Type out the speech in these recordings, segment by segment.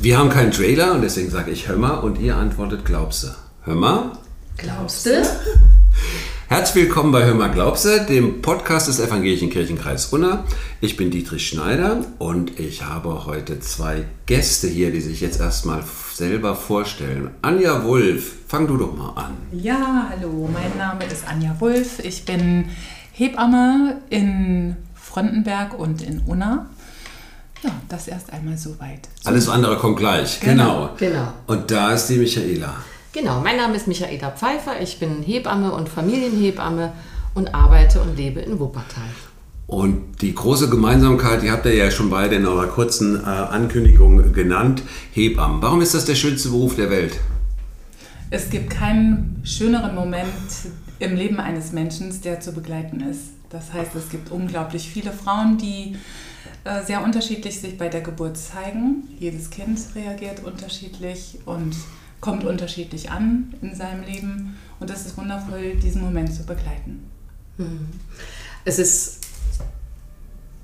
Wir haben keinen Trailer und deswegen sage ich hör mal und ihr antwortet glaubste. Hör mal. Glaubste? Herzlich willkommen bei Hör mal glaubste, dem Podcast des Evangelischen Kirchenkreis Unna. Ich bin Dietrich Schneider und ich habe heute zwei Gäste hier, die sich jetzt erstmal selber vorstellen. Anja Wulff, fang du doch mal an. Ja, hallo, mein Name ist Anja Wulff. Ich bin Hebamme in Frontenberg und in Unna. Ja, das erst einmal soweit. Alles andere kommt gleich. Genau. Genau. Und da ist die Michaela. Genau, mein Name ist Michaela Pfeiffer, ich bin Hebamme und Familienhebamme und arbeite und lebe in Wuppertal. Und die große Gemeinsamkeit, die habt ihr ja schon beide in eurer kurzen äh, Ankündigung genannt, Hebammen. Warum ist das der schönste Beruf der Welt? Es gibt keinen schöneren Moment im Leben eines Menschen, der zu begleiten ist. Das heißt, es gibt unglaublich viele Frauen, die äh, sehr unterschiedlich sich bei der Geburt zeigen. Jedes Kind reagiert unterschiedlich und kommt unterschiedlich an in seinem Leben. Und es ist wundervoll, diesen Moment zu begleiten. Es ist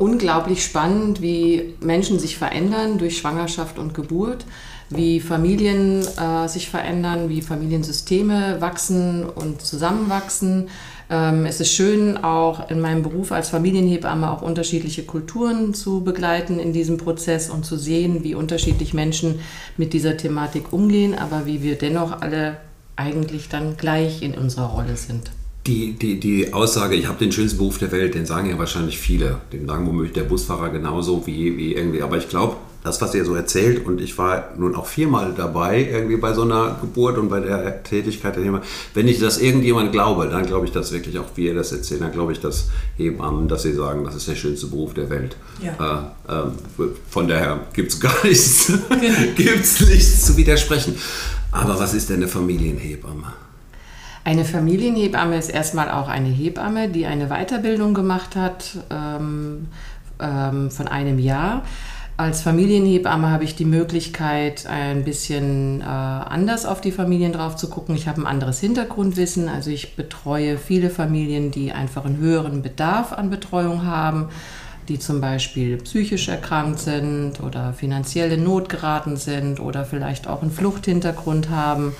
unglaublich spannend, wie Menschen sich verändern durch Schwangerschaft und Geburt, wie Familien äh, sich verändern, wie Familiensysteme wachsen und zusammenwachsen. Ähm, es ist schön, auch in meinem Beruf als Familienhebamme auch unterschiedliche Kulturen zu begleiten in diesem Prozess und zu sehen, wie unterschiedlich Menschen mit dieser Thematik umgehen, aber wie wir dennoch alle eigentlich dann gleich in unserer Rolle sind. Die, die, die Aussage, ich habe den schönsten Beruf der Welt, den sagen ja wahrscheinlich viele. Den sagen womöglich der Busfahrer genauso wie, wie irgendwie. Aber ich glaube, das, was ihr so erzählt, und ich war nun auch viermal dabei, irgendwie bei so einer Geburt und bei der Tätigkeit der Hebammen. Wenn ich das irgendjemand glaube, dann glaube ich das wirklich auch, wie ihr das erzählt, dann glaube ich das Hebammen, dass sie sagen, das ist der schönste Beruf der Welt. Ja. Äh, äh, von daher gibt es gar nichts, Genau. gibt's nichts zu widersprechen. Aber was ist denn eine Familienhebamme? Eine Familienhebamme ist erstmal auch eine Hebamme, die eine Weiterbildung gemacht hat ähm, ähm, von einem Jahr. Als Familienhebamme habe ich die Möglichkeit, ein bisschen äh, anders auf die Familien drauf zu gucken. Ich habe ein anderes Hintergrundwissen. Also ich betreue viele Familien, die einfach einen höheren Bedarf an Betreuung haben, die zum Beispiel psychisch erkrankt sind oder finanziell in Not geraten sind oder vielleicht auch einen Fluchthintergrund haben.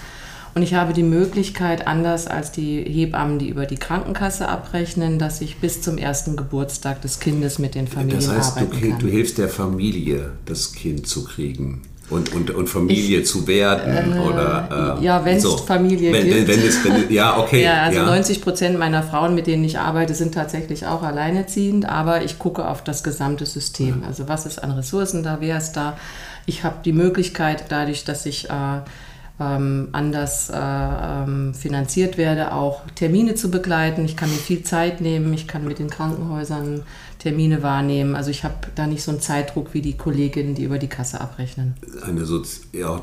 Und ich habe die Möglichkeit, anders als die Hebammen, die über die Krankenkasse abrechnen, dass ich bis zum ersten Geburtstag des Kindes mit den Familien Das heißt, du, kann. du hilfst der Familie, das Kind zu kriegen und, und, und Familie zu werden oder äh, ja, wenn es Familie wenn, gibt. Wenn, wenn es, wenn, ja, okay. Ja, also ja. 90 Prozent meiner Frauen, mit denen ich arbeite, sind tatsächlich auch alleinerziehend, aber ich gucke auf das gesamte System. Also was ist an Ressourcen da, wer ist da? Ich habe die Möglichkeit, dadurch, dass ich äh, ähm, anders äh, ähm, finanziert werde, auch Termine zu begleiten. Ich kann mir viel Zeit nehmen, ich kann mit den Krankenhäusern Termine wahrnehmen. Also ich habe da nicht so einen Zeitdruck wie die Kolleginnen, die über die Kasse abrechnen. Eine Sozi ja,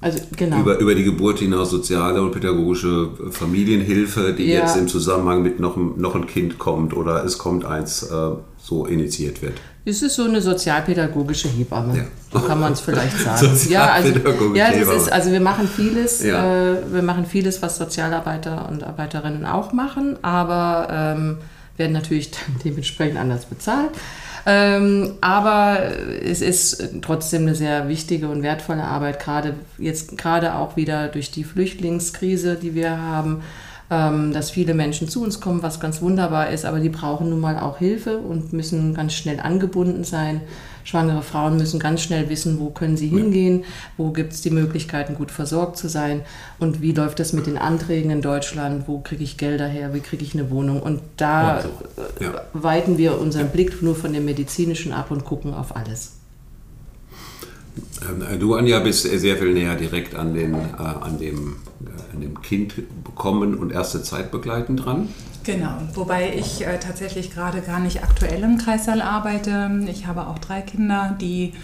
Also genau. über, über die Geburt hinaus soziale und pädagogische Familienhilfe, die Ja. jetzt im Zusammenhang mit noch, noch ein Kind kommt oder es kommt eins, äh, so initiiert wird. Es ist so eine sozialpädagogische Hebamme. Ja. So kann man es vielleicht sagen. ja, also, ja, das ist, also wir machen vieles, Ja. äh, wir machen vieles, was Sozialarbeiter und Arbeiterinnen auch machen, aber ähm, werden natürlich dementsprechend anders bezahlt. Ähm, aber es ist trotzdem eine sehr wichtige und wertvolle Arbeit, gerade jetzt gerade auch wieder durch die Flüchtlingskrise, die wir haben, dass viele Menschen zu uns kommen, was ganz wunderbar ist, aber die brauchen nun mal auch Hilfe und müssen ganz schnell angebunden sein. Schwangere Frauen müssen ganz schnell wissen, wo können sie hingehen, wo gibt es die Möglichkeiten, gut versorgt zu sein und wie läuft das mit den Anträgen in Deutschland, wo kriege ich Gelder her, wie kriege ich eine Wohnung. Und da so. Ja. äh, weiten wir unseren Blick nur von dem medizinischen ab und gucken auf alles. Ähm, Du, Anja, bist sehr viel näher direkt an, den, äh, an, dem, dem Kind bekommen und erste Zeit begleiten dran. Genau, wobei ich äh, tatsächlich gerade gar nicht aktuell im Kreissaal arbeite. Ich habe auch drei Kinder, die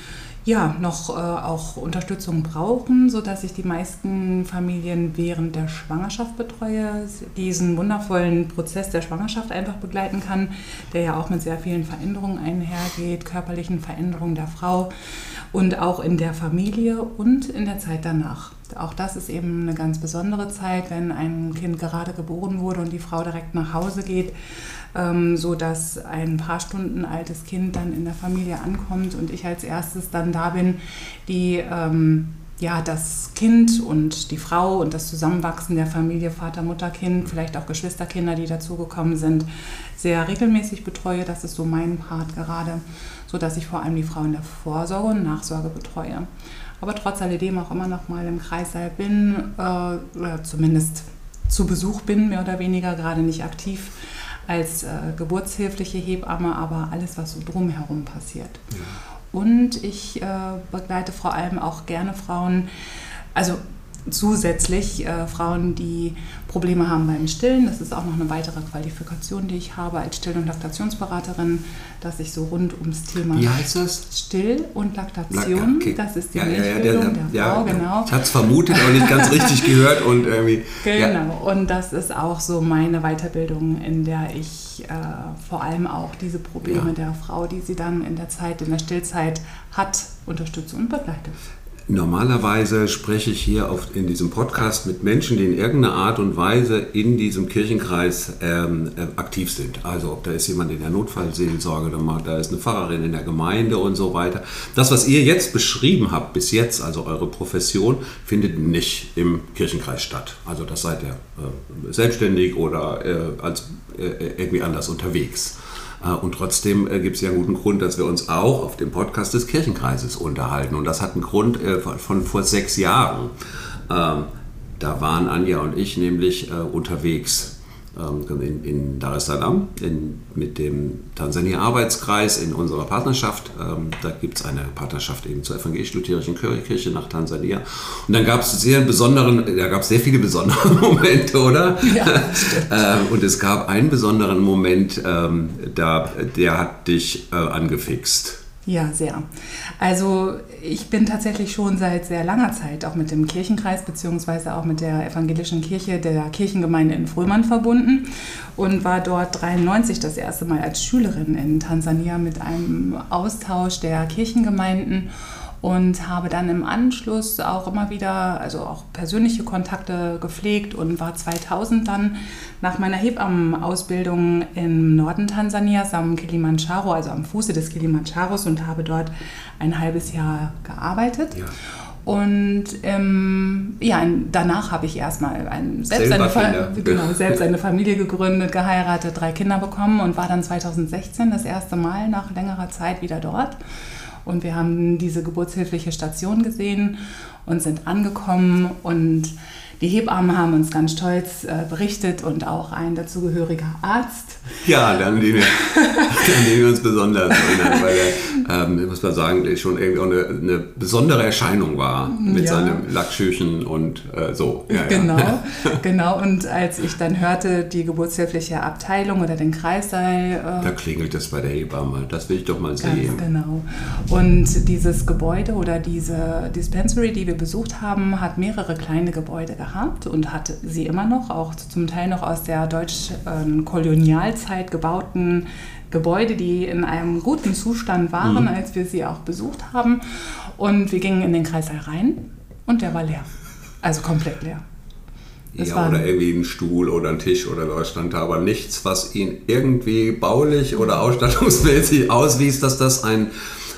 ja noch äh, auch Unterstützung brauchen, sodass ich die meisten Familien während der Schwangerschaft betreue, diesen wundervollen Prozess der Schwangerschaft einfach begleiten kann, der ja auch mit sehr vielen Veränderungen einhergeht, körperlichen Veränderungen der Frau. und auch in der Familie und in der Zeit danach. Auch das ist eben eine ganz besondere Zeit, wenn ein Kind gerade geboren wurde und die Frau direkt nach Hause geht, ähm, so dass ein paar Stunden altes Kind dann in der Familie ankommt und ich als erstes dann da bin, die ähm, ja, das Kind und die Frau und das Zusammenwachsen der Familie, Vater, Mutter, Kind, vielleicht auch Geschwisterkinder, die dazugekommen sind, sehr regelmäßig betreue. Das ist so mein Part gerade, so dass ich vor allem die Frau in der Vorsorge und Nachsorge betreue. Aber trotz alledem auch immer noch mal im Kreissaal bin, äh, oder zumindest zu Besuch bin, mehr oder weniger, gerade nicht aktiv als äh, geburtshilfliche Hebamme, aber alles, was so drumherum passiert. Ja. Und ich äh, begleite vor allem auch gerne Frauen, also zusätzlich äh, Frauen, die Probleme haben beim Stillen. Das ist auch noch eine weitere Qualifikation, die ich habe als Still- und Laktationsberaterin, dass ich so rund ums Thema Wie heißt das? Still- und Laktation, okay. das ist die ja, Milchbildung ja, der, der, Frau, ja, genau. Ich hatte es vermutet, aber nicht ganz richtig gehört und irgendwie. Genau, und das ist auch so meine Weiterbildung, in der ich äh, vor allem auch diese Probleme der Frau, die sie dann in der Zeit, in der Stillzeit hat, unterstütze und begleite. Normalerweise spreche ich hier auf, in diesem Podcast mit Menschen, die in irgendeiner Art und Weise in diesem Kirchenkreis ähm, äh, aktiv sind. Also da ist jemand in der Notfallseelsorge, da ist eine Pfarrerin in der Gemeinde und so weiter. Das, was ihr jetzt beschrieben habt bis jetzt, also eure Profession, findet nicht im Kirchenkreis statt. Also das seid ihr äh, selbstständig oder äh, als äh, irgendwie anders unterwegs. Äh, und trotzdem äh, gibt es ja einen guten Grund, dass wir uns auch auf dem Podcast des Kirchenkreises unterhalten. Und das hat einen Grund äh, von vor sechs Jahren. Ähm, da waren Anja und ich nämlich unterwegs in, in Dar es Salaam in, mit dem Tansania-Arbeitskreis in unserer Partnerschaft. Ähm, da gibt es eine Partnerschaft eben zur evangelisch-lutherischen Kirche nach Tansania. Und dann gab es sehr besonderen, da gab es sehr viele besondere Momente, oder? Ja, ähm, Und es gab einen besonderen Moment, ähm, da, der hat dich äh, angefixt. Ja, sehr. Also ich bin tatsächlich schon seit sehr langer Zeit auch mit dem Kirchenkreis beziehungsweise auch mit der evangelischen Kirche der Kirchengemeinde in Frömann verbunden und war dort 93 das erste Mal als Schülerin in Tansania mit einem Austausch der Kirchengemeinden und habe dann im Anschluss auch immer wieder, also auch persönliche Kontakte gepflegt und war 2000 dann nach meiner Hebammenausbildung im Norden Tansanias am Kilimanjaro, also am Fuße des Kilimanjaros und habe dort ein halbes Jahr gearbeitet. Ja. Und ähm, ja, danach habe ich erstmal ein, selbst, eine, genau, selbst eine Familie gegründet, geheiratet, drei Kinder bekommen und war dann 2016 das erste Mal nach längerer Zeit wieder dort. Und wir haben diese geburtshilfliche Station gesehen und sind angekommen und die Hebammen haben uns ganz stolz äh, berichtet und auch ein dazugehöriger Arzt. Ja, dann den wir uns besonders erinnern, weil ähm, muss man sagen, schon irgendwie auch eine, eine besondere Erscheinung war mit ja. seinem Lackschüchen und äh, so. Ja, genau, ja. genau. Und als ich dann hörte, die geburtshilfliche Abteilung oder den Kreis sei... Äh, da klingelt es bei der Hebamme, das will ich doch mal sehen. genau. Und dieses Gebäude oder diese Dispensary, die wir besucht haben, hat mehrere kleine Gebäude gehabt und hat sie immer noch, auch zum Teil noch aus der deutsch-kolonialzeit gebauten Gebäude, die in einem guten Zustand waren, mhm. als wir sie auch besucht haben. Und wir gingen in den Kreißsaal rein und der war leer. Also komplett leer. Das ja, oder irgendwie ein Stuhl oder ein Tisch oder was stand da, aber nichts, was ihn irgendwie baulich oder ausstattungsmäßig auswies, dass das ein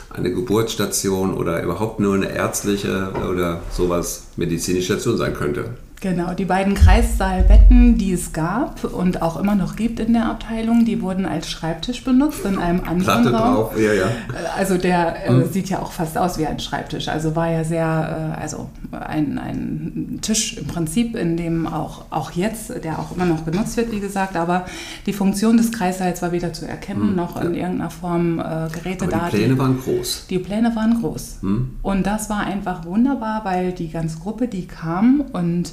eine Geburtsstation oder überhaupt nur eine ärztliche oder sowas medizinische Station sein könnte. Genau, die beiden Kreissaalbetten, die es gab und auch immer noch gibt in der Abteilung, die wurden als Schreibtisch benutzt in einem anderen Platte Raum. drauf, ja, ja. Also der äh, hm. sieht ja auch fast aus wie ein Schreibtisch. Also war ja sehr, äh, also ein, ein Tisch im Prinzip, in dem auch, auch jetzt, der auch immer noch genutzt wird, wie gesagt, aber die Funktion des Kreissaals war weder zu erkennen, hm. noch in irgendeiner Form äh, Geräte da. Die Pläne waren groß. Die Pläne waren groß. Hm. Und das war einfach wunderbar, weil die ganze Gruppe, die kam und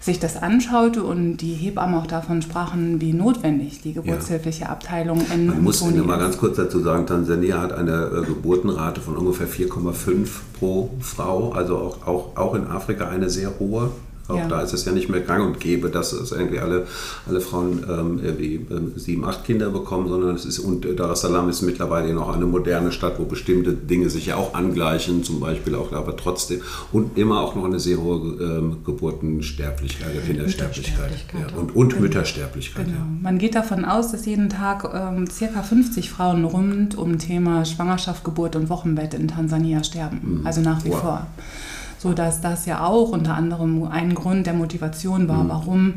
sich das anschaute und die Hebammen auch davon sprachen, wie notwendig die geburtshilfliche ja. Abteilung in Man muss Toni mal ganz kurz dazu sagen, Tansania hat eine äh, Geburtenrate von ungefähr 4,5 pro Frau, also auch, auch, auch in Afrika eine sehr hohe Auch ja. da ist es ja nicht mehr gang und gäbe, dass es irgendwie alle, alle Frauen ähm, irgendwie ähm, sieben, acht Kinder bekommen, sondern es ist, und Dar es Salaam ist mittlerweile noch eine moderne Stadt, wo bestimmte Dinge sich ja auch angleichen, zum Beispiel auch, aber trotzdem, und immer auch noch eine sehr hohe ähm, Geburtensterblichkeit, Kindersterblichkeit ja, und, und genau. Müttersterblichkeit. Genau. Ja. Man geht davon aus, dass jeden Tag ähm, circa 50 Frauen rund um Thema Schwangerschaft, Geburt und Wochenbett in Tansania sterben, mhm. also nach wie wow. vor so dass das ja auch unter anderem ein Grund der Motivation war, mhm. warum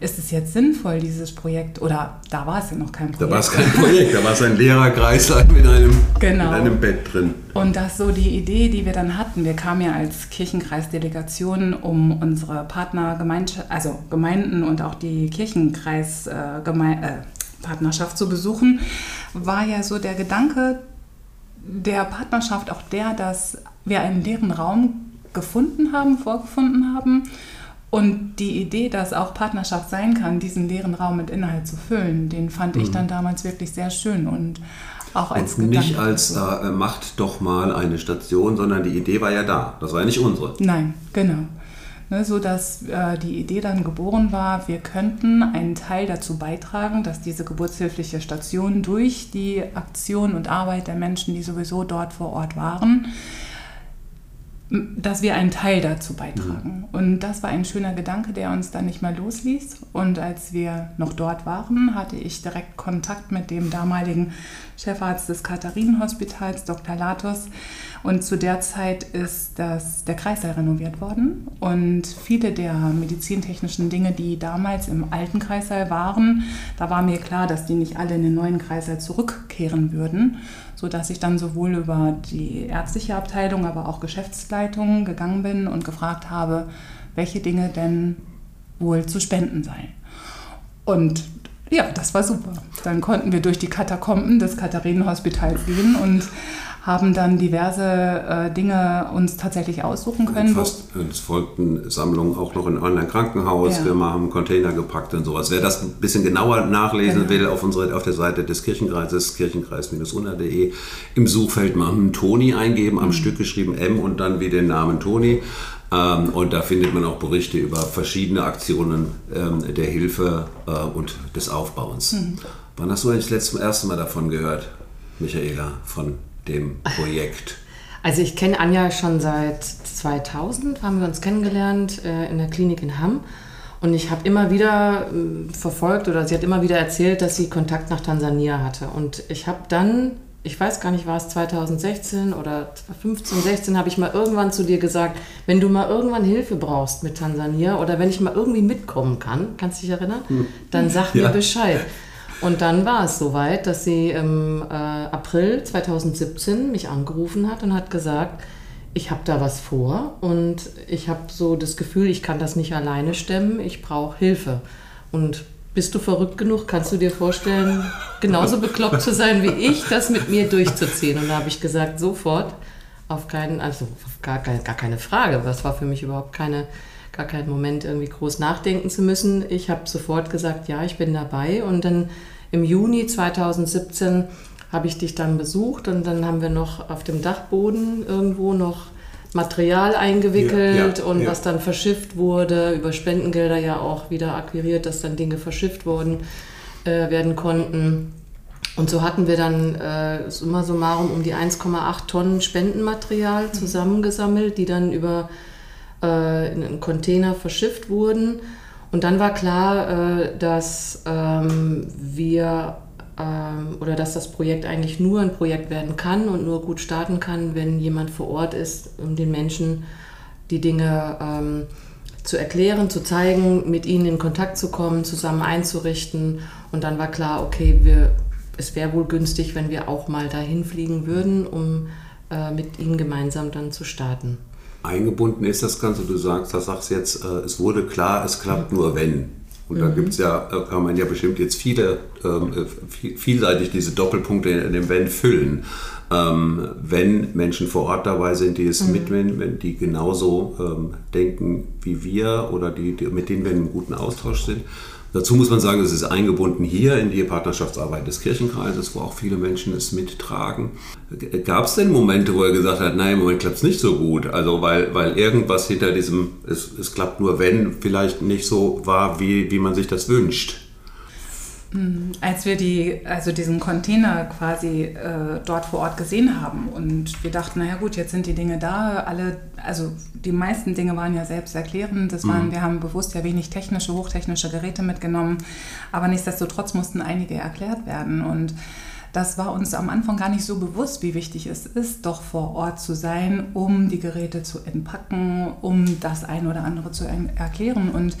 ist es jetzt sinnvoll, dieses Projekt, oder da war es ja noch kein Projekt. Da war es kein Projekt, da war es ein leerer Kreis mit einem, genau. mit einem Bett drin. Und das so die Idee, die wir dann hatten, wir kamen ja als Kirchenkreisdelegation, um unsere Partner, also Gemeinden und auch die Kirchenkreispartnerschaft äh, zu besuchen, war ja so der Gedanke der Partnerschaft auch der, dass wir einen leeren Raum gefunden haben, vorgefunden haben. Und die Idee, dass auch Partnerschaft sein kann, diesen leeren Raum mit Inhalt zu füllen, den fand mhm. ich dann damals wirklich sehr schön und auch als und nicht als äh, macht doch mal eine Station, sondern die Idee war ja da. Das war ja nicht unsere. Nein, genau. Ne, so dass äh, die Idee dann geboren war, wir könnten einen Teil dazu beitragen, dass diese geburtshilfliche Station durch die Aktion und Arbeit der Menschen, die sowieso dort vor Ort waren, dass wir einen Teil dazu beitragen. Mhm. Und das war ein schöner Gedanke, der uns dann nicht mehr losließ. Und als wir noch dort waren, hatte ich direkt Kontakt mit dem damaligen Chefarzt des Katharinenhospitals, Dr. Latos. Und zu der Zeit ist das, der Kreißsaal renoviert worden. Und viele der medizintechnischen Dinge, die damals im alten Kreißsaal waren, da war mir klar, dass die nicht alle in den neuen Kreißsaal zurückkehren würden sodass ich dann sowohl über die ärztliche Abteilung, aber auch Geschäftsleitung gegangen bin und gefragt habe, welche Dinge denn wohl zu spenden seien. Und ja, das war super. Dann konnten wir durch die Katakomben des Katharinenhospitals gehen und haben dann diverse äh, Dinge uns tatsächlich aussuchen können. Fast, es folgten Sammlungen auch noch in einem Krankenhaus. Ja. Wir haben Container gepackt und sowas. Wer das ein bisschen genauer nachlesen genau. will, auf, unsere, auf der Seite des Kirchenkreises, kirchenkreis-unna.de, im Suchfeld mal Toni eingeben, am mhm. Stück geschrieben M und dann wie den Namen Toni. Ähm, und da findet man auch Berichte über verschiedene Aktionen ähm, der Hilfe äh, und des Aufbauens. Mhm. Wann hast du eigentlich das letzte, erste Mal davon gehört, Michaela, von dem Projekt? Also ich kenne Anja schon seit 2000, haben wir uns kennengelernt äh, in der Klinik in Hamm. Und ich habe immer wieder äh, verfolgt oder sie hat immer wieder erzählt, dass sie Kontakt nach Tansania hatte. Und ich habe dann, ich weiß gar nicht, war es 2016 oder 2015, 16, habe ich mal irgendwann zu dir gesagt, wenn du mal irgendwann Hilfe brauchst mit Tansania oder wenn ich mal irgendwie mitkommen kann, kannst du dich erinnern, hm. dann sag ja. mir Bescheid. Und dann war es soweit, dass sie im äh, April 2017 mich angerufen hat und hat gesagt, ich habe da was vor und ich habe so das Gefühl, ich kann das nicht alleine stemmen, ich brauche Hilfe. Und bist du verrückt genug, kannst du dir vorstellen, genauso bekloppt zu sein wie ich, das mit mir durchzuziehen? Und da habe ich gesagt, sofort, auf keinen, also auf gar, gar, gar keine Frage. Das war für mich überhaupt keine gar keinen Moment irgendwie groß nachdenken zu müssen. Ich habe sofort gesagt, ja, ich bin dabei. Und dann im Juni 2017 habe ich dich dann besucht und dann haben wir noch auf dem Dachboden irgendwo noch Material eingewickelt ja, ja, und ja. was dann verschifft wurde, über Spendengelder ja auch wieder akquiriert, dass dann Dinge verschifft worden äh, werden konnten. Und so hatten wir dann äh, summa summarum um die 1,8 Tonnen Spendenmaterial mhm. zusammengesammelt, die dann über äh, in einen Container verschifft wurden. Und dann war klar, äh, dass ähm, wir oder dass das Projekt eigentlich nur ein Projekt werden kann und nur gut starten kann, wenn jemand vor Ort ist, um den Menschen die Dinge ähm, zu erklären, zu zeigen, mit ihnen in Kontakt zu kommen, zusammen einzurichten. Und dann war klar, okay, wir, es wäre wohl günstig, wenn wir auch mal dahin fliegen würden, um äh, mit ihnen gemeinsam dann zu starten eingebunden ist das Ganze. Du sagst, das sagst jetzt, äh, es wurde klar, es klappt nur wenn. Und da mhm. gibt es ja, kann man ja bestimmt jetzt viele, ähm, äh, vielseitig diese Doppelpunkte in dem Wenn füllen. Ähm, wenn Menschen vor Ort dabei sind, die es mhm. mitnehmen, wenn die genauso ähm, denken wie wir oder die, die, mit denen wir in einem guten Austausch sind. Dazu muss man sagen, es ist eingebunden hier in die Partnerschaftsarbeit des Kirchenkreises, wo auch viele Menschen es mittragen. Gab es denn Momente, wo er gesagt hat, nein, im Moment klappt es nicht so gut? Also weil, weil irgendwas hinter diesem, es, es klappt nur wenn, vielleicht nicht so war, wie, wie man sich das wünscht? Hm, als wir die, also diesen Container quasi äh, dort vor Ort gesehen haben und wir dachten, naja gut, jetzt sind die Dinge da, alle, also die meisten Dinge waren ja selbsterklärend. Das waren, mhm. wir haben bewusst ja wenig technische, hochtechnische Geräte mitgenommen, aber nichtsdestotrotz mussten einige erklärt werden und das war uns am Anfang gar nicht so bewusst, wie wichtig es ist, doch vor Ort zu sein, um die Geräte zu entpacken, um das eine oder andere zu erklären. Und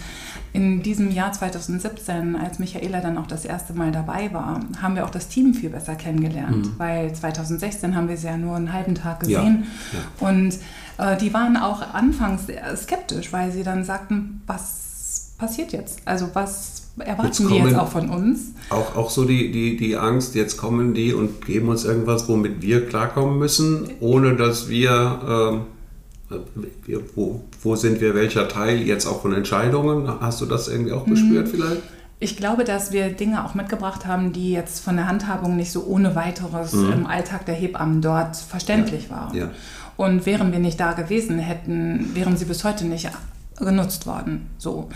in diesem Jahr 2017, als Michaela dann auch das erste Mal dabei war, haben wir auch das Team viel besser kennengelernt, mhm. weil 2016 haben wir sie ja nur einen halben Tag gesehen. Ja, ja. Und äh, die waren auch anfangs skeptisch, weil sie dann sagten, was passiert jetzt? Also was erwarten jetzt die jetzt auch von uns. Auch, auch so die, die, die Angst, jetzt kommen die und geben uns irgendwas, womit wir klarkommen müssen, ohne dass wir, äh, wir wo, wo sind wir, welcher Teil jetzt auch von Entscheidungen? Hast du das irgendwie auch gespürt mhm. vielleicht? Ich glaube, dass wir Dinge auch mitgebracht haben, die jetzt von der Handhabung nicht so ohne weiteres mhm. im Alltag der Hebammen dort verständlich ja. waren. Ja. Und wären wir nicht da gewesen, hätten, wären sie bis heute nicht genutzt worden. So.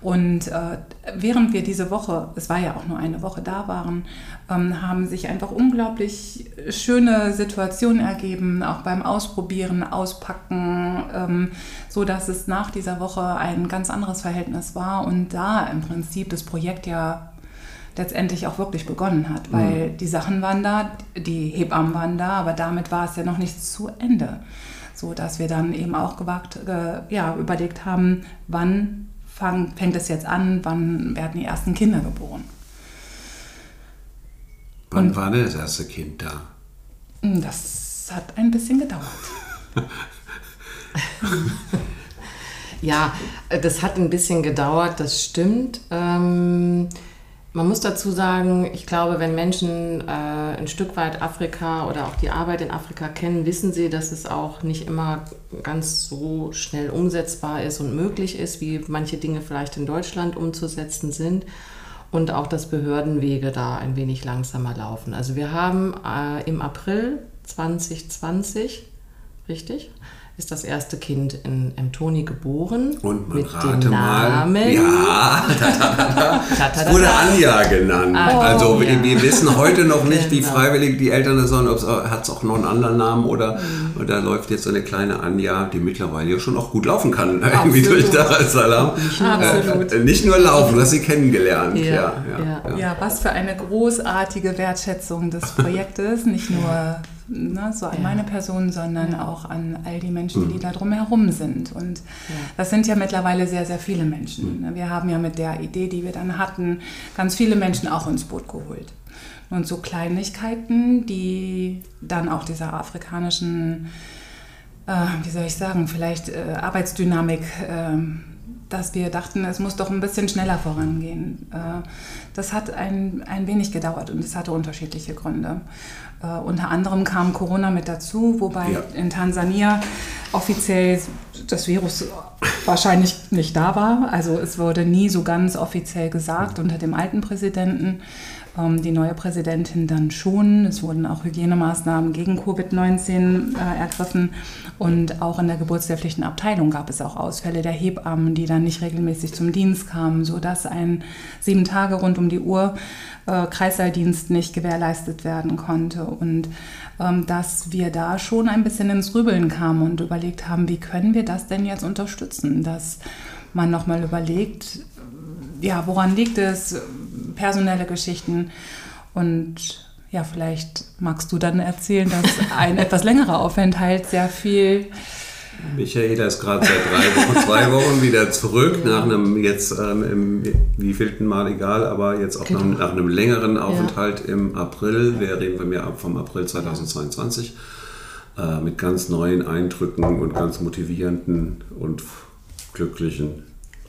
Und äh, während wir diese Woche, es war ja auch nur eine Woche da waren, ähm, haben sich einfach unglaublich schöne Situationen ergeben, auch beim Ausprobieren, Auspacken, ähm, so dass es nach dieser Woche ein ganz anderes Verhältnis war und da im Prinzip das Projekt ja letztendlich auch wirklich begonnen hat, weil mhm. die Sachen waren da, die Hebammen waren da, aber damit war es ja noch nicht zu Ende so dass wir dann eben auch gewagt, äh, ja, überlegt haben, wann fang, fängt es jetzt an, wann werden die ersten Kinder geboren. Wann Und, war denn das erste Kind da? Hm, das hat ein bisschen gedauert. ja, das hat ein bisschen gedauert, das stimmt. Ähm, man muss dazu sagen, ich glaube, wenn Menschen äh, ein Stück weit Afrika oder auch die Arbeit in Afrika kennen, wissen sie, dass es auch nicht immer ganz so schnell umsetzbar ist und möglich ist, wie manche Dinge vielleicht in Deutschland umzusetzen sind. Und auch, dass Behördenwege da ein wenig langsamer laufen. Also wir haben äh, im April 2020, richtig? Ist das erste Kind in Mtoni geboren. Und man mit rate dem Namen. Mal. Ja, da, wurde Anja genannt. Oh, also ja. wir, wissen heute noch nicht, genau. wie freiwillig die Eltern das sollen. Hat es auch noch einen anderen Namen oder, mhm. oder läuft jetzt so eine kleine Anja, die mittlerweile ja schon auch gut laufen kann, irgendwie durch Dar es Salaam. Absolut. Äh, nicht nur laufen, du hast sie kennengelernt. Ja, ja, ja, ja. was für eine großartige Wertschätzung des Projektes. Nicht nur ne, so an ja. meine Person, sondern ja. auch an all die Menschen, die mhm. da drumherum sind. Und ja. das sind ja mittlerweile sehr, sehr viele Menschen. Mhm. Wir haben ja mit der Idee, die wir dann hatten, ganz viele Menschen auch ins Boot geholt. Und so Kleinigkeiten, die dann auch dieser afrikanischen, äh, wie soll ich sagen, vielleicht äh, Arbeitsdynamik äh, dass wir dachten, es muss doch ein bisschen schneller vorangehen. Äh, das hat ein, ein wenig gedauert und es hatte unterschiedliche Gründe. Uh, unter anderem kam Corona mit dazu, wobei ja. in Tansania offiziell das Virus wahrscheinlich nicht da war. Also es wurde nie so ganz offiziell gesagt unter dem alten Präsidenten. Ähm, die neue Präsidentin dann schon. Es wurden auch Hygienemaßnahmen gegen Covid-19 äh, ergriffen und auch in der geburtshilflichen Abteilung gab es auch Ausfälle der Hebammen, die dann nicht regelmäßig zum Dienst kamen, sodass ein sieben Tage rund um die Uhr äh, Kreissaaldienst nicht gewährleistet werden konnte und ähm, dass wir da schon ein bisschen ins Rübeln kamen und überlegt haben, wie können wir das denn jetzt unterstützen, dass man nochmal überlegt, ja, woran liegt es? Personelle Geschichten. Und ja, vielleicht magst du dann erzählen, dass ein etwas längerer Aufenthalt sehr viel. Michaela ist gerade seit drei Wochen, zwei Wochen wieder zurück, nach einem jetzt, ähm, im wievielten Mal egal, aber jetzt auch genau. nach, nach, einem längeren Aufenthalt ja. im April. Wir reden von mir ab vom April 2022 äh, mit ganz neuen Eindrücken und ganz motivierenden und glücklichen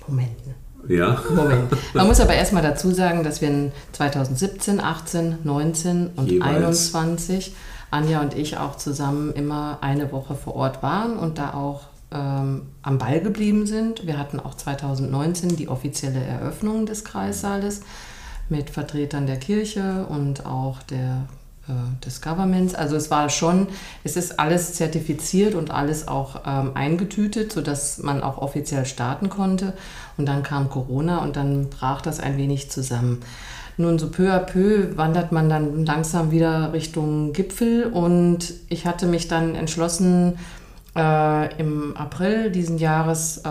Momenten. Ja. Moment. Man muss aber erstmal dazu sagen, dass wir in 2017, 18, 19 und Jeweils. 21 Anja und ich auch zusammen immer eine Woche vor Ort waren und da auch ähm, am Ball geblieben sind. Wir hatten auch 2019 die offizielle Eröffnung des Kreissaales mit Vertretern der Kirche und auch der, äh, des Governments. Also es war schon, es ist alles zertifiziert und alles auch ähm, eingetütet, sodass man auch offiziell starten konnte. Und dann kam Corona und dann brach das ein wenig zusammen. Nun, so peu à peu wandert man dann langsam wieder Richtung Gipfel und ich hatte mich dann entschlossen, äh, im April diesen Jahres äh,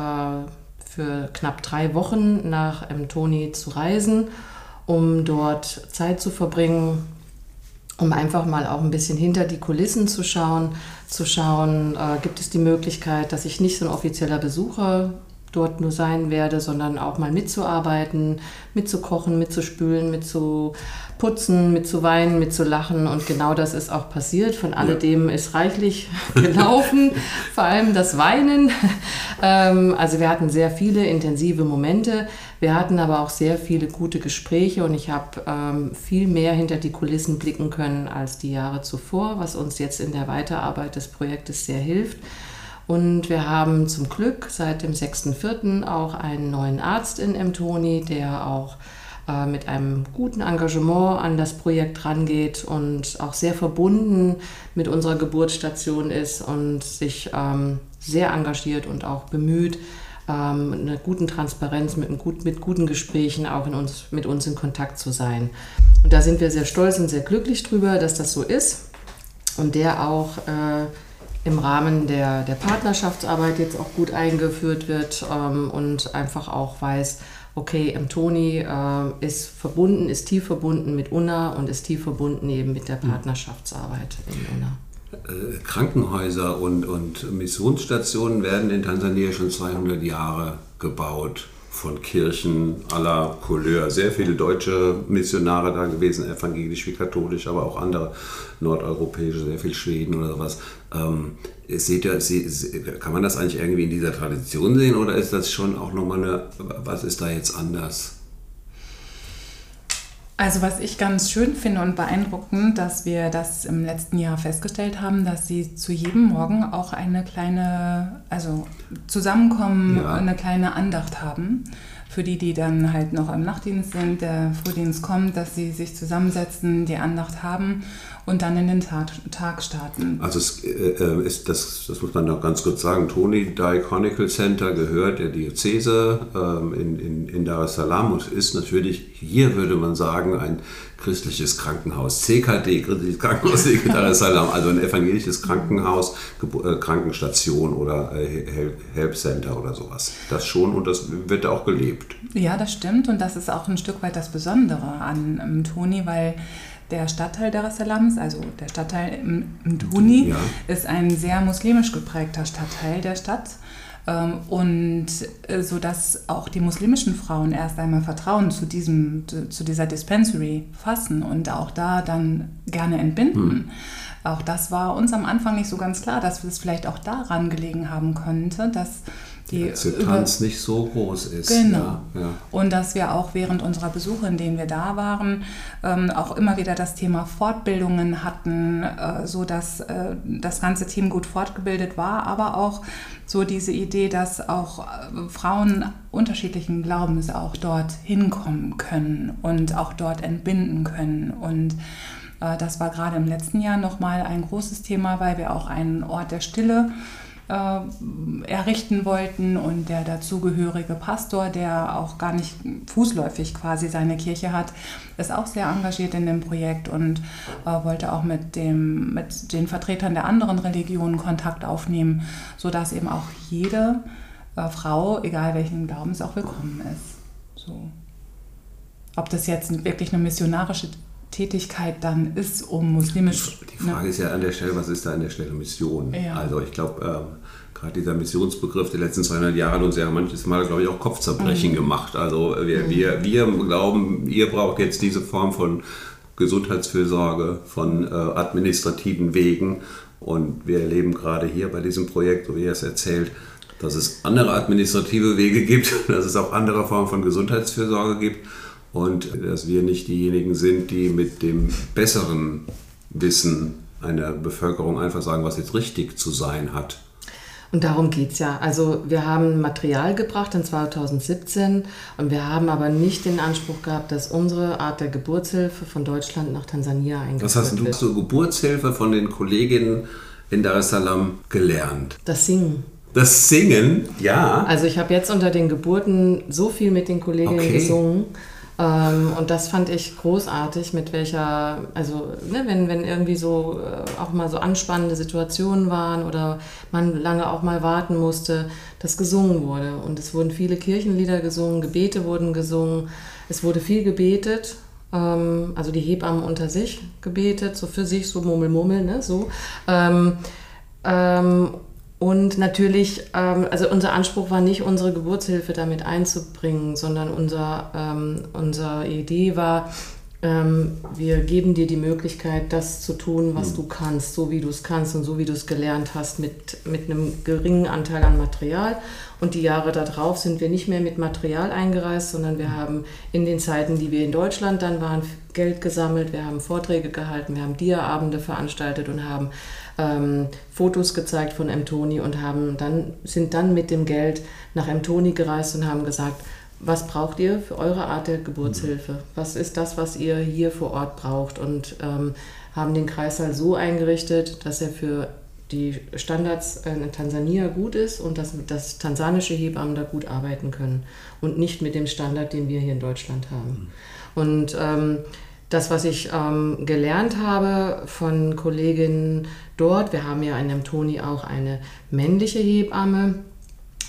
für knapp drei Wochen nach Mtoni zu reisen, um dort Zeit zu verbringen, um einfach mal auch ein bisschen hinter die Kulissen zu schauen, zu schauen, äh, gibt es die Möglichkeit, dass ich nicht so ein offizieller Besucher dort nur sein werde, sondern auch mal mitzuarbeiten, mitzukochen, mitzuspülen, mitzuputzen, mitzuweinen, mitzulachen. Und genau das ist auch passiert. Von alledem ist reichlich gelaufen, vor allem das Weinen. Ähm, also wir hatten sehr viele intensive Momente. Wir hatten aber auch sehr viele gute Gespräche und ich habe ähm, viel mehr hinter die Kulissen blicken können als die Jahre zuvor, was uns jetzt in der Weiterarbeit des Projektes sehr hilft. Und wir haben zum Glück seit dem 6.4. auch einen neuen Arzt in Mtoni, der auch äh, mit einem guten Engagement an das Projekt rangeht und auch sehr verbunden mit unserer Geburtsstation ist und sich ähm, sehr engagiert und auch bemüht, ähm, einer guten Transparenz, mit, gut, mit guten Gesprächen auch uns, mit uns in Kontakt zu sein. Und da sind wir sehr stolz und sehr glücklich drüber, dass das so ist und der auch äh, im Rahmen der, der Partnerschaftsarbeit jetzt auch gut eingeführt wird ähm, und einfach auch weiß, okay, Toni äh, ist verbunden, ist tief verbunden mit UNA und ist tief verbunden eben mit der hm. Partnerschaftsarbeit in UNA. Äh, Krankenhäuser und, und Missionsstationen werden in Tansania schon 200 Jahre gebaut von Kirchen aller Couleur. Sehr viele deutsche Missionare da gewesen, evangelisch wie katholisch, aber auch andere nordeuropäische, sehr viel Schweden oder sowas. Ähm, seht ihr, kann man das eigentlich irgendwie in dieser Tradition sehen oder ist das schon auch nochmal eine, was ist da jetzt anders? Also was ich ganz schön finde und beeindruckend, dass wir das im letzten Jahr festgestellt haben, dass sie zu jedem Morgen auch eine kleine, also zusammenkommen, ja. eine kleine Andacht haben. Für die, die dann halt noch im Nachtdienst sind, der Frühdienst kommt, dass sie sich zusammensetzen, die Andacht haben und dann in den Tag, Tag starten. Also es äh, äh, ist, das, das muss man noch ganz kurz sagen, Tony Diaconical Center gehört der Diözese ähm, in, in, in Dar es Salaam und ist natürlich, hier würde man sagen, ein christliches Krankenhaus, CKD, christliches Krankenhaus Dar es Salaam, also ein evangelisches Krankenhaus, äh, Krankenstation oder äh, Help Center oder sowas. Das schon und das wird auch gelebt. Ja, das stimmt und das ist auch ein Stück weit das Besondere an Toni, weil der Stadtteil Dar es Salaam, also der Stadtteil Mduni, ja. ist ein sehr muslimisch geprägter Stadtteil der Stadt. Ähm, und äh, so dass auch die muslimischen Frauen erst einmal Vertrauen zu, diesem, zu dieser Dispensary fassen und auch da dann gerne entbinden. Hm. Auch das war uns am Anfang nicht so ganz klar, dass es vielleicht auch daran gelegen haben könnte, dass die Akzeptanz nicht so groß ist. Genau. Ja, ja. Und dass wir auch während unserer Besuche, in denen wir da waren, ähm, auch immer wieder das Thema Fortbildungen hatten, äh, so dass äh, das ganze Team gut fortgebildet war, aber auch so diese Idee, dass auch äh, Frauen unterschiedlichen Glaubens auch dort hinkommen können und auch dort entbinden können und äh, das war gerade im letzten Jahr nochmal ein großes Thema, weil wir auch einen Ort der Stille äh, errichten wollten und der dazugehörige Pastor, der auch gar nicht fußläufig quasi seine Kirche hat, ist auch sehr engagiert in dem Projekt und äh, wollte auch mit, dem, mit den Vertretern der anderen Religionen Kontakt aufnehmen, sodass eben auch jede äh, Frau, egal welchen Glaubens, auch willkommen ist. So. Ob das jetzt wirklich eine missionarische Tätigkeit dann ist, um muslimisch. Die Frage ne? ist ja an der Stelle, was ist da an der Stelle Mission? Ja. Also ich glaube, ähm, gerade dieser Missionsbegriff der letzten 200 Jahre hat uns ja manches Mal, glaube ich, auch Kopfzerbrechen mhm. gemacht. Also wir, mhm. wir, wir glauben, ihr braucht jetzt diese Form von Gesundheitsfürsorge, von äh, administrativen Wegen. Und wir erleben gerade hier bei diesem Projekt, so wie ihr es erzählt, dass es andere administrative Wege gibt, dass es auch andere Formen von Gesundheitsfürsorge gibt und dass wir nicht diejenigen sind, die mit dem besseren Wissen einer Bevölkerung einfach sagen, was jetzt richtig zu sein hat. Und darum geht es ja. Also wir haben Material gebracht in 2017 und wir haben aber nicht den Anspruch gehabt, dass unsere Art der Geburtshilfe von Deutschland nach Tansania eingeführt wird. Was hast du zur Geburtshilfe von den Kolleginnen in Dar es Salaam gelernt? Das Singen. Das Singen, ja. Also ich habe jetzt unter den Geburten so viel mit den Kolleginnen okay. gesungen. Ähm, und das fand ich großartig, mit welcher, also ne, wenn, wenn irgendwie so äh, auch mal so anspannende Situationen waren oder man lange auch mal warten musste, dass gesungen wurde. Und es wurden viele Kirchenlieder gesungen, Gebete wurden gesungen, es wurde viel gebetet. Ähm, also die Hebammen unter sich gebetet, so für sich, so Murmel, Murmel, ne, so. Ähm, ähm und natürlich, ähm, also unser Anspruch war nicht, unsere Geburtshilfe damit einzubringen, sondern unser, ähm, unsere Idee war, ähm, wir geben dir die Möglichkeit, das zu tun, was mhm. du kannst, so wie du es kannst und so wie du es gelernt hast, mit, mit einem geringen Anteil an Material. Und die Jahre darauf sind wir nicht mehr mit Material eingereist, sondern wir haben in den Zeiten, die wir in Deutschland dann waren, Geld gesammelt, wir haben Vorträge gehalten, wir haben Dia-Abende veranstaltet und haben ähm, Fotos gezeigt von Mtoni und haben dann, sind dann mit dem Geld nach Mtoni gereist und haben gesagt, was braucht ihr für eure Art der Geburtshilfe? Was ist das, was ihr hier vor Ort braucht? Und ähm, haben den Kreißsaal so eingerichtet, dass er für die Standards in Tansania gut ist und dass, dass tansanische Hebammen da gut arbeiten können und nicht mit dem Standard, den wir hier in Deutschland haben. Und ähm, das, was ich ähm, gelernt habe von Kolleginnen dort, wir haben ja in dem Toni auch eine männliche Hebamme.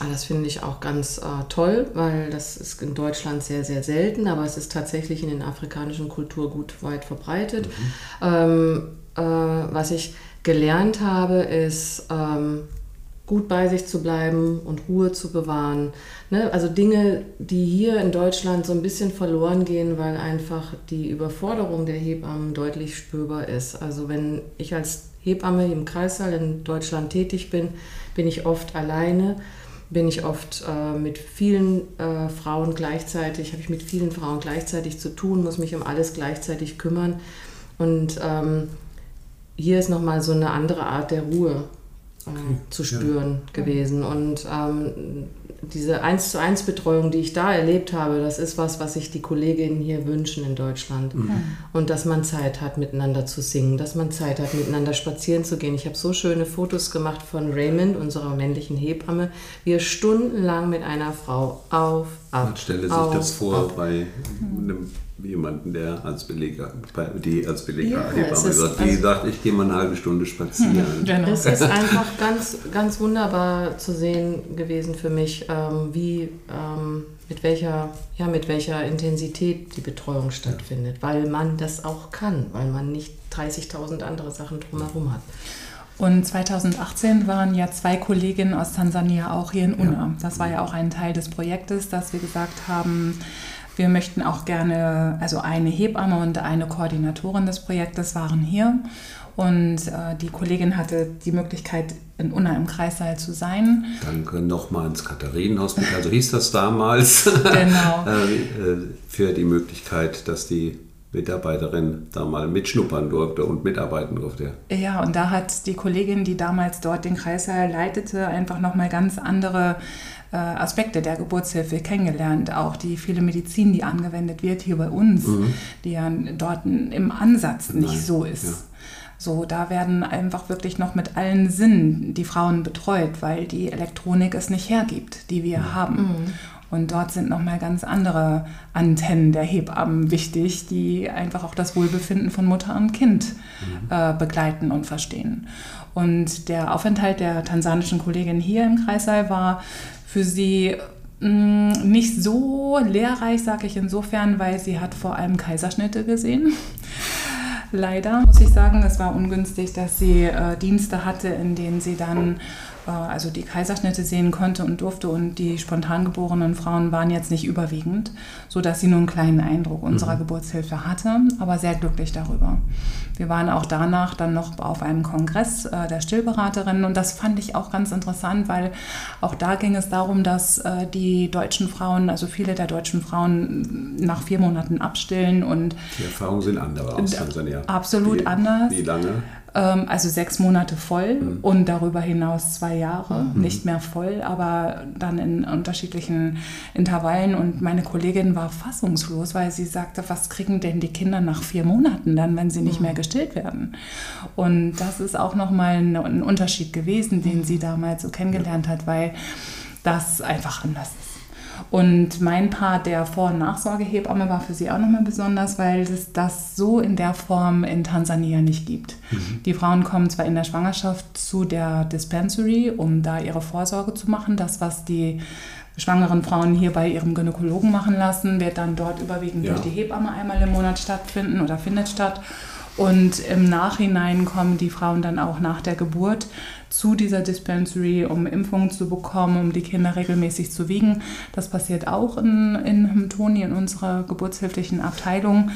Ah, das finde ich auch ganz äh, toll, weil das ist in Deutschland sehr, sehr selten, aber es ist tatsächlich in den afrikanischen Kultur gut weit verbreitet. Mhm. Ähm, äh, was ich gelernt habe, ist ähm, gut bei sich zu bleiben und Ruhe zu bewahren. Ne? Also Dinge, die hier in Deutschland so ein bisschen verloren gehen, weil einfach die Überforderung der Hebammen deutlich spürbar ist. Also wenn ich als Hebamme im Kreissaal in Deutschland tätig bin, bin ich oft alleine, bin ich oft äh, mit vielen äh, Frauen gleichzeitig, habe ich mit vielen Frauen gleichzeitig zu tun, muss mich um alles gleichzeitig kümmern. Und ähm, hier ist nochmal so eine andere Art der Ruhe okay. zu spüren ja. gewesen. Und ähm, diese 1 zu 1 Betreuung, die ich da erlebt habe, das ist was, was sich die Kolleginnen hier wünschen in Deutschland. Mhm. Und dass man Zeit hat, miteinander zu singen, dass man Zeit hat, miteinander spazieren zu gehen. Ich habe so schöne Fotos gemacht von Raymond, unserer männlichen Hebamme, wie er stundenlang mit einer Frau auf, ab, Man stelle sich auf, das vor ab. bei einem jemanden, der als Beleger, die als Beleger ja, Hebamme sagt, die also, sagt, ich gehe mal eine halbe Stunde spazieren. Genau. Es ist einfach ganz, ganz wunderbar zu sehen gewesen für mich, ähm, wie, ähm, mit, welcher, ja, mit welcher Intensität die Betreuung stattfindet, weil man das auch kann, weil man nicht 30.000 andere Sachen drumherum hat. Und 2018 waren ja zwei Kolleginnen aus Tansania auch hier in Unna. Ja. Das war ja auch ein Teil des Projektes, dass wir gesagt haben, wir möchten auch gerne, also eine Hebamme und eine Koordinatorin des Projektes waren hier. Und äh, die Kollegin hatte die Möglichkeit, in Unna im Kreissaal zu sein. Danke nochmal ins Katharinenhospital, so hieß das damals. Genau. Äh, äh, für die Möglichkeit, dass die Mitarbeiterin da mal mitschnuppern durfte und mitarbeiten durfte. Ja, und da hat die Kollegin, die damals dort den Kreissaal leitete, einfach nochmal ganz andere Aspekte der Geburtshilfe kennengelernt, auch die viele Medizin, die angewendet wird hier bei uns, mhm. die ja dort im Ansatz nicht Nein. so ist. Ja. So, da werden einfach wirklich noch mit allen Sinnen die Frauen betreut, weil die Elektronik es nicht hergibt, die wir mhm. haben. Mhm. Und dort sind nochmal ganz andere Antennen der Hebammen wichtig, die einfach auch das Wohlbefinden von Mutter und Kind mhm. äh, begleiten und verstehen. Und der Aufenthalt der tansanischen Kollegin hier im Kreissaal war für sie mm, nicht so lehrreich, sage ich insofern, weil sie hat vor allem Kaiserschnitte gesehen. Leider muss ich sagen, es war ungünstig, dass sie äh, Dienste hatte, in denen sie dann also die Kaiserschnitte sehen konnte und durfte und die spontan geborenen Frauen waren jetzt nicht überwiegend, sodass sie nur einen kleinen Eindruck unserer mhm. Geburtshilfe hatte, aber sehr glücklich darüber. Wir waren auch danach dann noch auf einem Kongress äh, der Stillberaterinnen und das fand ich auch ganz interessant, weil auch da ging es darum, dass äh, die deutschen Frauen, also viele der deutschen Frauen nach vier Monaten abstillen und die Erfahrungen sind andere aus Tansania. Absolut wie, anders. Wie lange? Ähm, also sechs Monate voll mhm. und darüber hinaus zwei Jahre, mhm. nicht mehr voll, aber dann in unterschiedlichen Intervallen. Und meine Kollegin war fassungslos, weil sie sagte, was kriegen denn die Kinder nach vier Monaten dann, wenn sie nicht mhm. mehr gestillt werden? Und das ist auch nochmal ein, ein Unterschied gewesen, den sie damals so kennengelernt hat, weil das einfach anders ist. Und mein Part der Vor- und Nachsorgehebamme war für sie auch nochmal besonders, weil es das so in der Form in Tansania nicht gibt. Mhm. Die Frauen kommen zwar in der Schwangerschaft zu der Dispensary, um da ihre Vorsorge zu machen. Das, was die schwangeren Frauen hier bei ihrem Gynäkologen machen lassen, wird dann dort überwiegend ja. durch die Hebamme einmal im Monat stattfinden oder findet statt. Und im Nachhinein kommen die Frauen dann auch nach der Geburt zu dieser Dispensary, um Impfungen zu bekommen, um die Kinder regelmäßig zu wiegen. Das passiert auch in, in Toni, in unserer geburtshilflichen Abteilung.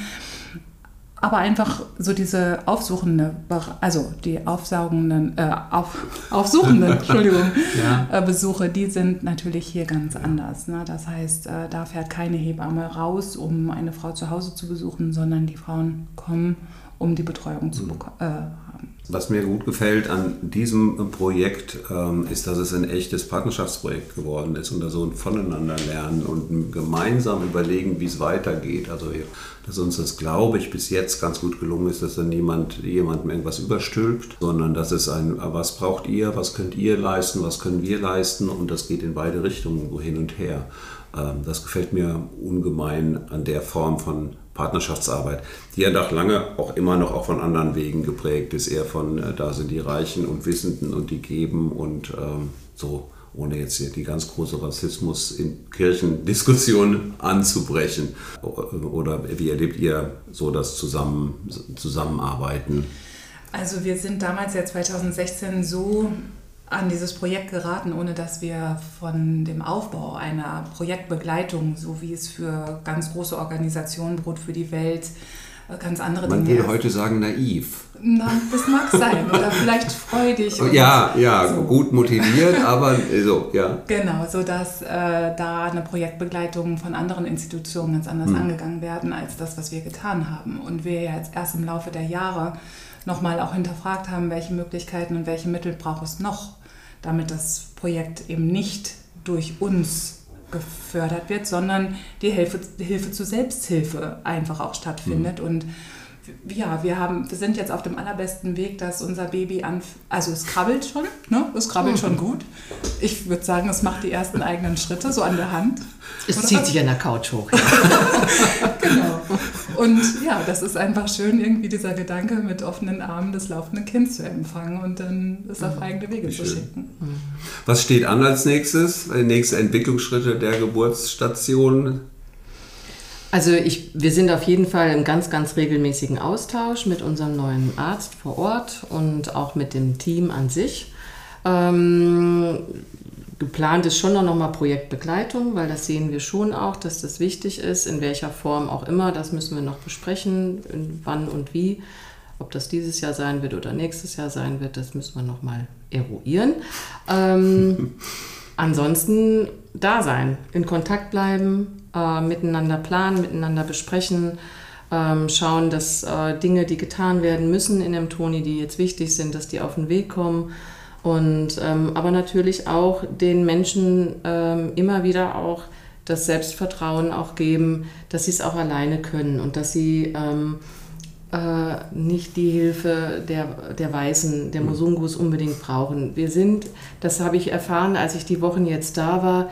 Aber einfach so diese aufsuchende, also die aufsaugenden, äh, auf, aufsuchenden, Entschuldigung, ja. äh, Besuche, die sind natürlich hier ganz anders. Ne? Das heißt, äh, da fährt keine Hebamme raus, um eine Frau zu Hause zu besuchen, sondern die Frauen kommen, um die Betreuung zu mhm. äh, haben. Was mir gut gefällt an diesem Projekt ähm, ist, dass es ein echtes Partnerschaftsprojekt geworden ist und da so ein Voneinander lernen und gemeinsam überlegen, wie es weitergeht. Also dass uns das, glaube ich, bis jetzt ganz gut gelungen ist, dass dann niemand jemandem irgendwas überstülpt, sondern dass es ein, was braucht ihr, was könnt ihr leisten, was können wir leisten und das geht in beide Richtungen so hin und her. Ähm, das gefällt mir ungemein an der Form von Partnerschaftsarbeit, die ja doch lange auch immer noch auch von anderen Wegen geprägt ist, eher von äh, da sind die Reichen und Wissenden und die geben und ähm, so, ohne jetzt hier die ganz große Rassismus in Kirchendiskussionen anzubrechen. Oder wie erlebt ihr so das Zusammen, Zusammenarbeiten? Also wir sind damals ja 2016 so an dieses Projekt geraten, ohne dass wir von dem Aufbau einer Projektbegleitung, so wie es für ganz große Organisationen, Brot für die Welt, äh, ganz andere Man Dinge. Man würde heute sagen naiv. Na, das mag sein oder vielleicht freudig. ja, ja, so. gut motiviert, aber so, ja. Genau, so dass äh, da eine Projektbegleitung von anderen Institutionen ganz anders hm. angegangen werden als das, was wir getan haben. Und wir ja jetzt erst im Laufe der Jahre nochmal auch hinterfragt haben, welche Möglichkeiten und welche Mittel braucht es noch, damit das Projekt eben nicht durch uns gefördert wird, sondern die Hilfe, Hilfe zur Selbsthilfe einfach auch stattfindet. Mhm. Und ja, wir, haben, wir sind jetzt auf dem allerbesten Weg, dass unser Baby an, also es krabbelt schon, ne? es krabbelt mhm. schon gut. Ich würde sagen, es macht die ersten eigenen Schritte so an der Hand. Es Oder? zieht sich an der Couch hoch. genau. Und ja, das ist einfach schön, irgendwie dieser Gedanke mit offenen Armen das laufende Kind zu empfangen und dann es auf eigene Wege zu schicken. Was steht an als nächstes? Nächste Entwicklungsschritte der Geburtsstation? Also ich, wir sind auf jeden Fall im ganz, ganz regelmäßigen Austausch mit unserem neuen Arzt vor Ort und auch mit dem Team an sich. Ähm, Geplant ist schon noch mal Projektbegleitung, weil das sehen wir schon auch, dass das wichtig ist, in welcher Form auch immer. Das müssen wir noch besprechen, wann und wie. Ob das dieses Jahr sein wird oder nächstes Jahr sein wird, das müssen wir noch mal eruieren. Ähm, ansonsten da sein, in Kontakt bleiben, äh, miteinander planen, miteinander besprechen, ähm, schauen, dass äh, Dinge, die getan werden müssen in dem Toni, die jetzt wichtig sind, dass die auf den Weg kommen und ähm, aber natürlich auch den Menschen ähm, immer wieder auch das Selbstvertrauen auch geben, dass sie es auch alleine können und dass sie ähm, äh, nicht die Hilfe der, der Weißen, der Musungus unbedingt brauchen. Wir sind, das habe ich erfahren, als ich die Wochen jetzt da war,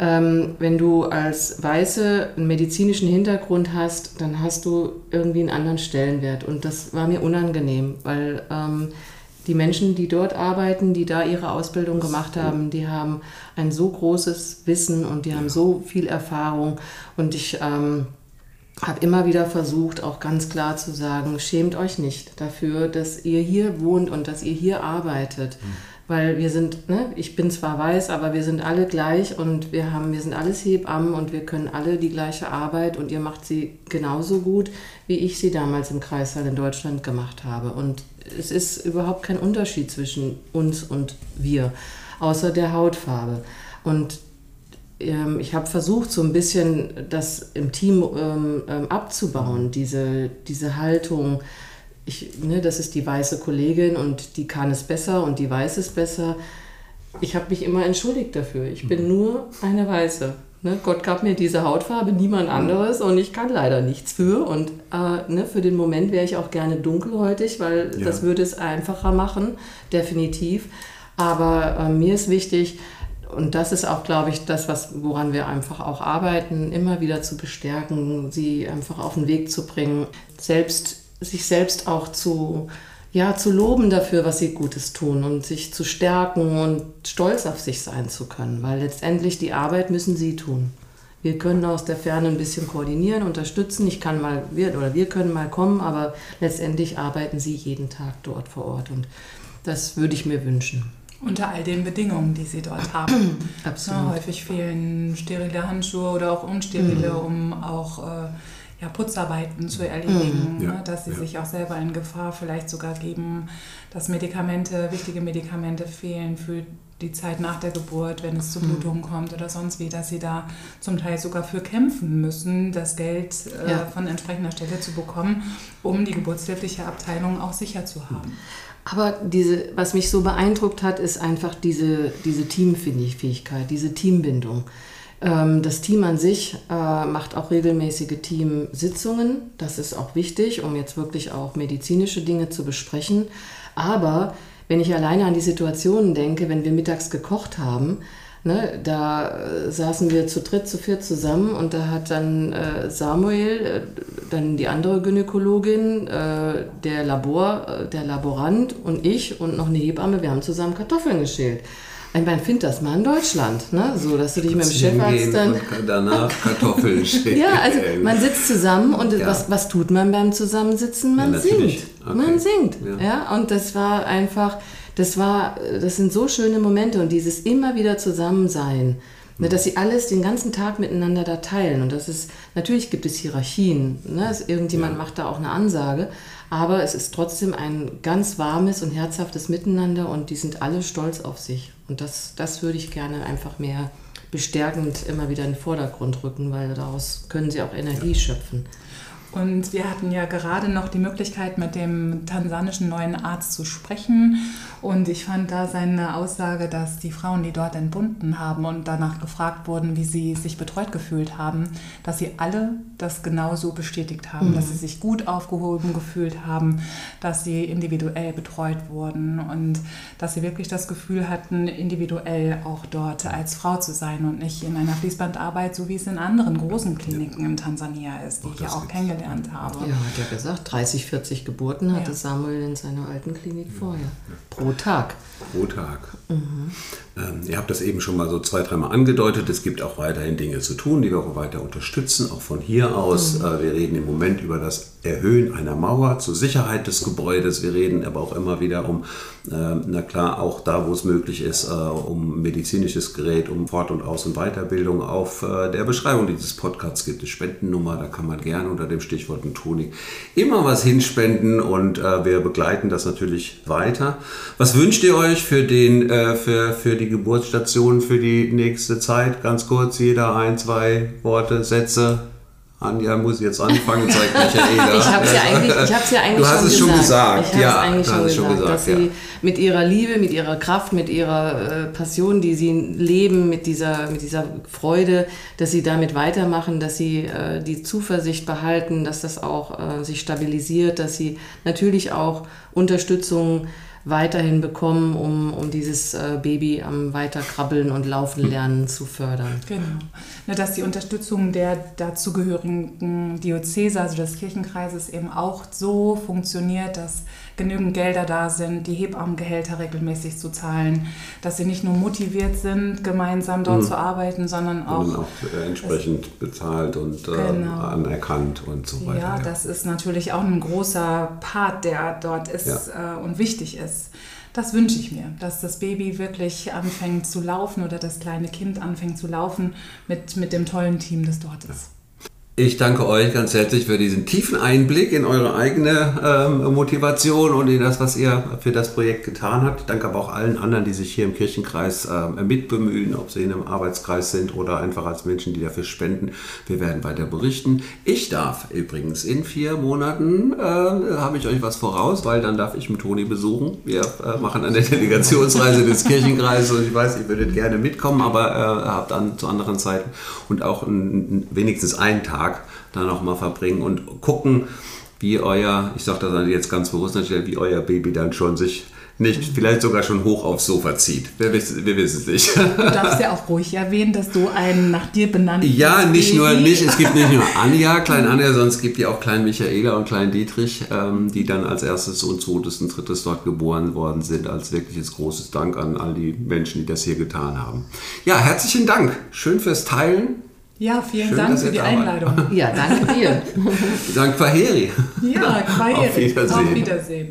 ähm, wenn du als Weiße einen medizinischen Hintergrund hast, dann hast du irgendwie einen anderen Stellenwert. Und das war mir unangenehm, weil ähm, die Menschen, die dort arbeiten, die da ihre Ausbildung gemacht haben, die haben ein so großes Wissen und die haben so viel Erfahrung. Und ich ähm, habe immer wieder versucht, auch ganz klar zu sagen, schämt euch nicht dafür, dass ihr hier wohnt und dass ihr hier arbeitet. Weil wir sind, ne, ich bin zwar weiß, aber wir sind alle gleich und wir haben, wir sind alles Hebammen und wir können alle die gleiche Arbeit und ihr macht sie genauso gut, wie ich sie damals im Kreissaal in Deutschland gemacht habe. Und es ist überhaupt kein Unterschied zwischen uns und wir, außer der Hautfarbe. Und ähm, ich habe versucht, so ein bisschen das im Team ähm, ähm, abzubauen, diese, diese Haltung, ich, ne, das ist die weiße Kollegin und die kann es besser und die weiß es besser. Ich habe mich immer entschuldigt dafür. Ich bin nur eine Weiße. Ne? Gott gab mir diese Hautfarbe, niemand anderes und ich kann leider nichts für. Und äh, ne, für den Moment wäre ich auch gerne dunkelhäutig, weil ja. das würde es einfacher machen, definitiv. Aber äh, mir ist wichtig, und das ist auch, glaube ich, das, was, woran wir einfach auch arbeiten, immer wieder zu bestärken, sie einfach auf den Weg zu bringen, selbst, sich selbst auch zu, ja, zu loben dafür, was sie Gutes tun und sich zu stärken und stolz auf sich sein zu können, weil letztendlich die Arbeit müssen sie tun. Wir können aus der Ferne ein bisschen koordinieren, unterstützen. Ich kann mal, wir oder wir können mal kommen, aber letztendlich arbeiten sie jeden Tag dort vor Ort und das würde ich mir wünschen. Unter all den Bedingungen, die sie dort haben. Absolut. Ja, häufig fehlen sterile Handschuhe oder auch unsterile, mhm. um auch äh, ja, Putzarbeiten zu erledigen, mhm. ne, dass sie ja. sich auch selber in Gefahr vielleicht sogar geben, dass Medikamente, wichtige Medikamente fehlen für die Zeit nach der Geburt, wenn es zu mhm. Blutungen kommt oder sonst wie, dass sie da zum Teil sogar für kämpfen müssen, das Geld äh, ja. von entsprechender Stelle zu bekommen, um die geburtshilfliche Abteilung auch sicher zu haben. Aber diese, was mich so beeindruckt hat, ist einfach diese, diese Teamfähigkeit, diese Teambindung. Ähm, das Team an sich äh, macht auch regelmäßige Teamsitzungen. Das ist auch wichtig, um jetzt wirklich auch medizinische Dinge zu besprechen. Aber wenn ich alleine an die Situationen denke, wenn wir mittags gekocht haben, Ne, da äh, saßen wir zu dritt, zu viert zusammen und da hat dann äh, Samuel, äh, dann die andere Gynäkologin, äh, der Labor, äh, der Laborant und ich und noch eine Hebamme, wir haben zusammen Kartoffeln geschält. Ich meine, find das mal in Deutschland, ne? So, dass du dich mit dem Chefarzt dann. Und danach Kartoffeln schälen. ja, also man sitzt zusammen und ja. was, was tut man beim Zusammensitzen? Man ja, singt. Okay. Man singt. Ja. ja, und das war einfach das war, das sind so schöne Momente und dieses immer wieder Zusammensein, ne, dass sie alles den ganzen Tag miteinander da teilen. Und das ist, natürlich gibt es Hierarchien, ne, irgendjemand ja. macht da auch eine Ansage, aber es ist trotzdem ein ganz warmes und herzhaftes Miteinander und die sind alle stolz auf sich. Und das, das würde ich gerne einfach mehr bestärkend immer wieder in den Vordergrund rücken, weil daraus können sie auch Energie schöpfen. Und wir hatten ja gerade noch die Möglichkeit, mit dem tansanischen neuen Arzt zu sprechen. Und ich fand da seine Aussage, dass die Frauen, die dort entbunden haben und danach gefragt wurden, wie sie sich betreut gefühlt haben, dass sie alle das genauso bestätigt haben, mhm. dass sie sich gut aufgehoben gefühlt haben, dass sie individuell betreut wurden und dass sie wirklich das Gefühl hatten, individuell auch dort als Frau zu sein und nicht in einer Fließbandarbeit, so wie es in anderen großen Kliniken in Tansania ist, die ich ja auch kennengelernt habe. Ja, hat ja gesagt, 30, 40 Geburten hatte ja. Samuel in seiner alten Klinik vorher. Pro Tag. Pro Tag. Mhm. Ähm, ihr habt das eben schon mal so zwei, dreimal angedeutet. Es gibt auch weiterhin Dinge zu tun, die wir auch weiter unterstützen, auch von hier aus. Mhm. Äh, wir reden im Moment über das Erhöhen einer Mauer zur Sicherheit des Gebäudes. Wir reden aber auch immer wieder um, äh, na klar, auch da, wo es möglich ist, äh, um medizinisches Gerät, um Fort- und Aus- und Weiterbildung. Auf äh, der Beschreibung dieses Podcasts gibt es Spendennummer. Da kann man gerne unter dem Stichwort Tonik immer was hinspenden und äh, wir begleiten das natürlich weiter. Was wünscht ihr euch für, den, äh, für, für die Geburtsstation für die nächste Zeit? Ganz kurz, jeder ein, zwei Worte, Sätze. Anja muss jetzt anfangen, zeigt Michaela. ich habe es ja eigentlich, ich hab's ja eigentlich du hast schon es schon gesagt. Ich ja, eigentlich schon gesagt, schon gesagt, dass ja. sie mit ihrer Liebe, mit ihrer Kraft, mit ihrer äh, Passion, die sie leben, mit dieser, mit dieser Freude, dass sie damit weitermachen, dass sie äh, die Zuversicht behalten, dass das auch äh, sich stabilisiert, dass sie natürlich auch Unterstützung weiterhin bekommen, um, um dieses äh, Baby am Weiterkrabbeln und Laufen lernen zu fördern. Genau. Ja, dass die Unterstützung der dazugehörigen Diözese, also des Kirchenkreises, eben auch so funktioniert, dass genügend Gelder da sind, die Hebammengehälter regelmäßig zu zahlen, dass sie nicht nur motiviert sind, gemeinsam dort mhm. zu arbeiten, sondern auch, und auch äh, entsprechend bezahlt und äh, genau. anerkannt und so weiter. Ja, ja, das ist natürlich auch ein großer Part, der dort ist ja. äh, und wichtig ist. Das wünsche ich mir, dass das Baby wirklich anfängt zu laufen oder das kleine Kind anfängt zu laufen mit, mit dem tollen Team, das dort ist. Ich danke euch ganz herzlich für diesen tiefen Einblick in eure eigene ähm, Motivation und in das, was ihr für das Projekt getan habt. Ich danke aber auch allen anderen, die sich hier im Kirchenkreis ähm, mitbemühen, ob sie in einem Arbeitskreis sind oder einfach als Menschen, die dafür spenden. Wir werden weiter berichten. Ich darf übrigens in vier Monaten, äh, habe ich euch was voraus, weil dann darf ich mit Toni besuchen. Wir äh, machen eine Delegationsreise des Kirchenkreises und ich weiß, ihr würdet gerne mitkommen, aber äh, habt dann zu anderen Zeiten und auch ein, wenigstens einen Tag Tag da nochmal verbringen und gucken, wie euer, ich sage das jetzt ganz bewusst natürlich, wie euer Baby dann schon sich nicht, vielleicht sogar schon hoch aufs Sofa zieht. Wir, wir wissen es nicht. Du darfst ja auch ruhig erwähnen, dass du einen nach dir benannten Ja, nicht Baby. nur, nicht, es gibt nicht nur Anja, Klein Anja, sondern es gibt ja auch Klein Michaela und Klein Dietrich, ähm, die dann als erstes und zweites und drittes dort geboren worden sind, als wirkliches großes Dank an all die Menschen, die das hier getan haben. Ja, herzlichen Dank. Schön fürs Teilen. Ja, vielen Schön, Dank für die Einladung. Ja, danke dir. Dank Kwaheri. Ja, Kwaheri. Auf Wiedersehen. Auf Wiedersehen.